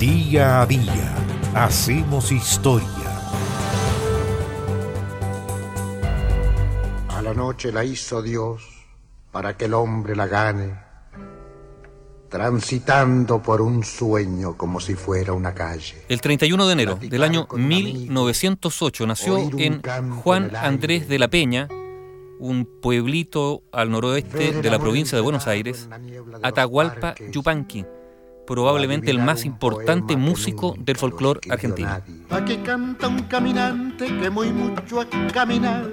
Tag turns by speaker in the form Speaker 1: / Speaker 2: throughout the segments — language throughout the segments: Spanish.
Speaker 1: Día a día hacemos historia.
Speaker 2: A la noche la hizo Dios para que el hombre la gane, transitando por un sueño como si fuera una calle.
Speaker 3: El 31 de enero del año 1908 nació en Juan Andrés de la Peña, un pueblito al noroeste de la provincia de Buenos Aires, Atahualpa Yupanqui, probablemente el más importante músico del folclore argentino.
Speaker 4: Aquí canta un caminante que muy mucho ha caminado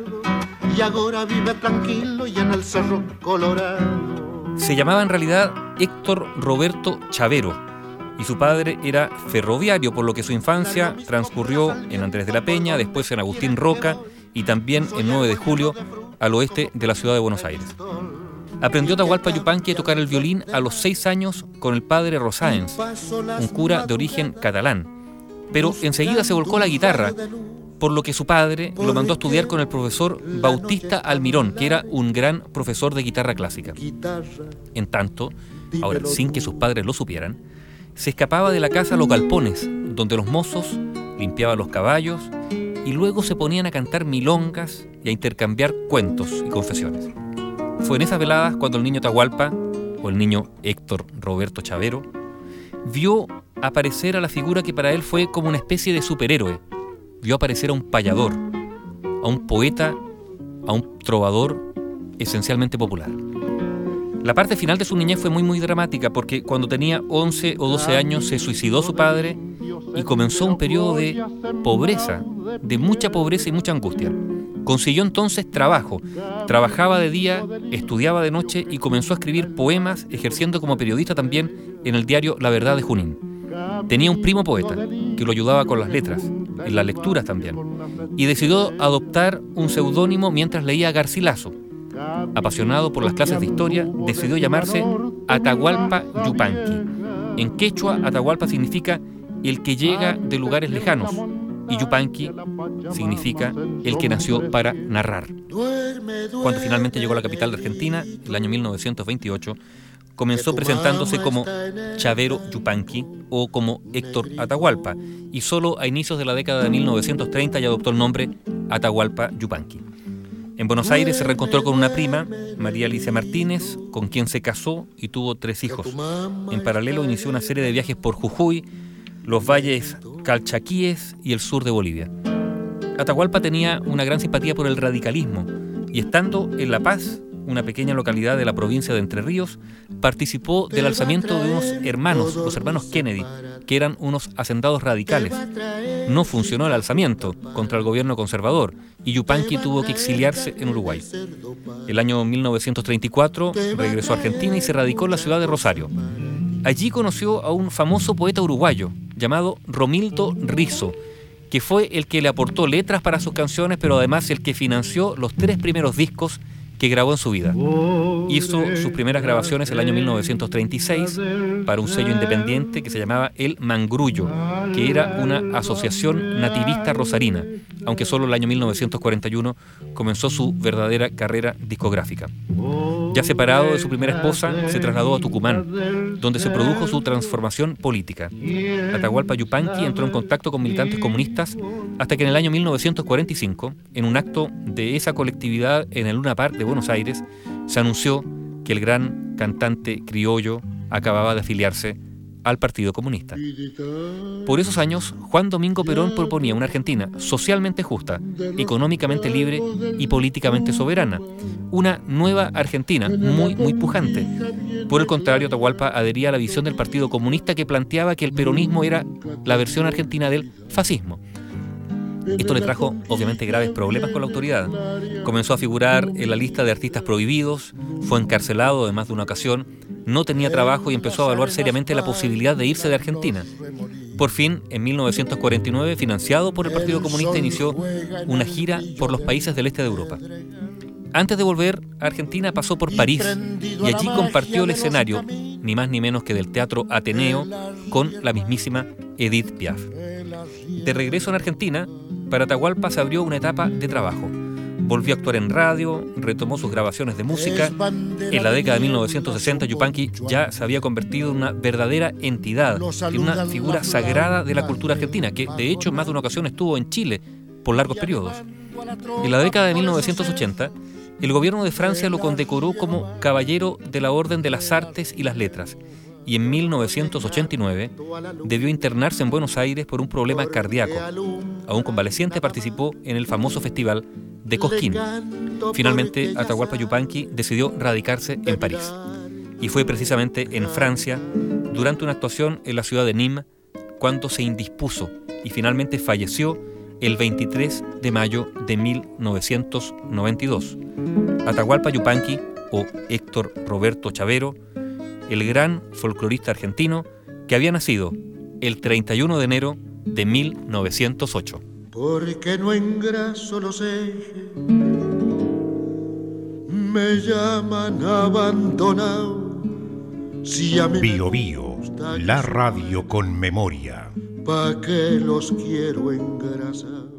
Speaker 4: y ahora vive tranquilo y en el cerro colorado.
Speaker 3: Se llamaba en realidad Héctor Roberto Chavero y su padre era ferroviario, por lo que su infancia transcurrió en Andrés de la Peña, después en Agustín Roca y también en 9 de julio al oeste de la ciudad de Buenos Aires. Aprendió Atahualpa Yupanqui a tocar el violín a los seis años con el padre Rosáenz, un cura de origen catalán, pero enseguida se volcó la guitarra, por lo que su padre lo mandó a estudiar con el profesor Bautista Almirón, que era un gran profesor de guitarra clásica. En tanto, ahora sin que sus padres lo supieran, se escapaba de la casa a los galpones, donde los mozos limpiaban los caballos y luego se ponían a cantar milongas y a intercambiar cuentos y confesiones. Fue en esas veladas cuando el niño Tahualpa, o el niño Héctor Roberto Chavero, vio aparecer a la figura que para él fue como una especie de superhéroe. Vio aparecer a un payador, a un poeta, a un trovador esencialmente popular. La parte final de su niñez fue muy muy dramática porque cuando tenía 11 o 12 años se suicidó su padre y comenzó un periodo de pobreza, de mucha pobreza y mucha angustia. Consiguió entonces trabajo. Trabajaba de día, estudiaba de noche y comenzó a escribir poemas, ejerciendo como periodista también en el diario La Verdad de Junín. Tenía un primo poeta que lo ayudaba con las letras, en las lecturas también, y decidió adoptar un seudónimo mientras leía Garcilaso. Apasionado por las clases de historia, decidió llamarse Atahualpa Yupanqui. En quechua, Atahualpa significa el que llega de lugares lejanos, y Yupanqui significa el que nació para narrar. Cuando finalmente llegó a la capital de Argentina, el año 1928, comenzó presentándose como Chavero Yupanqui o como Héctor Atahualpa, y solo a inicios de la década de 1930 ya adoptó el nombre Atahualpa Yupanqui. En Buenos Aires se reencontró con una prima, María Alicia Martínez, con quien se casó y tuvo tres hijos. En paralelo inició una serie de viajes por Jujuy, los valles calchaquíes y el sur de Bolivia. Atahualpa tenía una gran simpatía por el radicalismo y estando en La Paz, una pequeña localidad de la provincia de Entre Ríos, participó del alzamiento de unos hermanos, los hermanos Kennedy, que eran unos hacendados radicales. No funcionó el alzamiento contra el gobierno conservador y Yupanqui tuvo que exiliarse en Uruguay. El año 1934 regresó a Argentina y se radicó en la ciudad de Rosario. Allí conoció a un famoso poeta uruguayo llamado Romildo Rizo, que fue el que le aportó letras para sus canciones, pero además el que financió los tres primeros discos que grabó en su vida. Hizo sus primeras grabaciones el año 1936 para un sello independiente que se llamaba El Mangrullo, que era una asociación nativista rosarina, aunque solo el año 1941 comenzó su verdadera carrera discográfica. Ya separado de su primera esposa, se trasladó a Tucumán, donde se produjo su transformación política. Atahualpa Yupanqui entró en contacto con militantes comunistas hasta que en el año 1945, en un acto de esa colectividad en el Luna Park de Buenos Aires, se anunció que el gran cantante criollo acababa de afiliarse al Partido Comunista. Por esos años, Juan Domingo Perón proponía una Argentina socialmente justa, económicamente libre y políticamente soberana. Una nueva Argentina, muy, muy pujante. Por el contrario, Atahualpa adhería a la visión del Partido Comunista que planteaba que el peronismo era la versión argentina del fascismo. Esto le trajo obviamente graves problemas con la autoridad. Comenzó a figurar en la lista de artistas prohibidos, fue encarcelado en más de una ocasión, no tenía trabajo y empezó a evaluar seriamente la posibilidad de irse de Argentina. Por fin, en 1949, financiado por el Partido Comunista, inició una gira por los países del este de Europa. Antes de volver a Argentina pasó por París y allí compartió el escenario, ni más ni menos que del Teatro Ateneo, con la mismísima Edith Piaf. De regreso en Argentina, para Atahualpa se abrió una etapa de trabajo. volvió a actuar en radio, retomó sus grabaciones de música. En la década de 1960, Yupanqui ya se había convertido en una verdadera entidad, en una figura sagrada de la cultura argentina, que de hecho más de una ocasión estuvo en Chile por largos periodos. En la década de 1980, el gobierno de Francia lo condecoró como Caballero de la Orden de las Artes y las Letras y en 1989 debió internarse en Buenos Aires por un problema cardíaco. Aún convaleciente participó en el famoso festival de Cosquín. Finalmente, Atahualpa Yupanqui decidió radicarse en París. Y fue precisamente en Francia, durante una actuación en la ciudad de Nîmes, cuando se indispuso y finalmente falleció el 23 de mayo de 1992. Atahualpa Yupanqui, o Héctor Roberto Chavero, el gran folclorista argentino que había nacido el 31 de enero de 1908.
Speaker 4: Porque no engraso los ejes, me llaman abandonado.
Speaker 1: Si a mí Bio Bio, la radio con memoria.
Speaker 4: ¿Pa' que los quiero engrasar?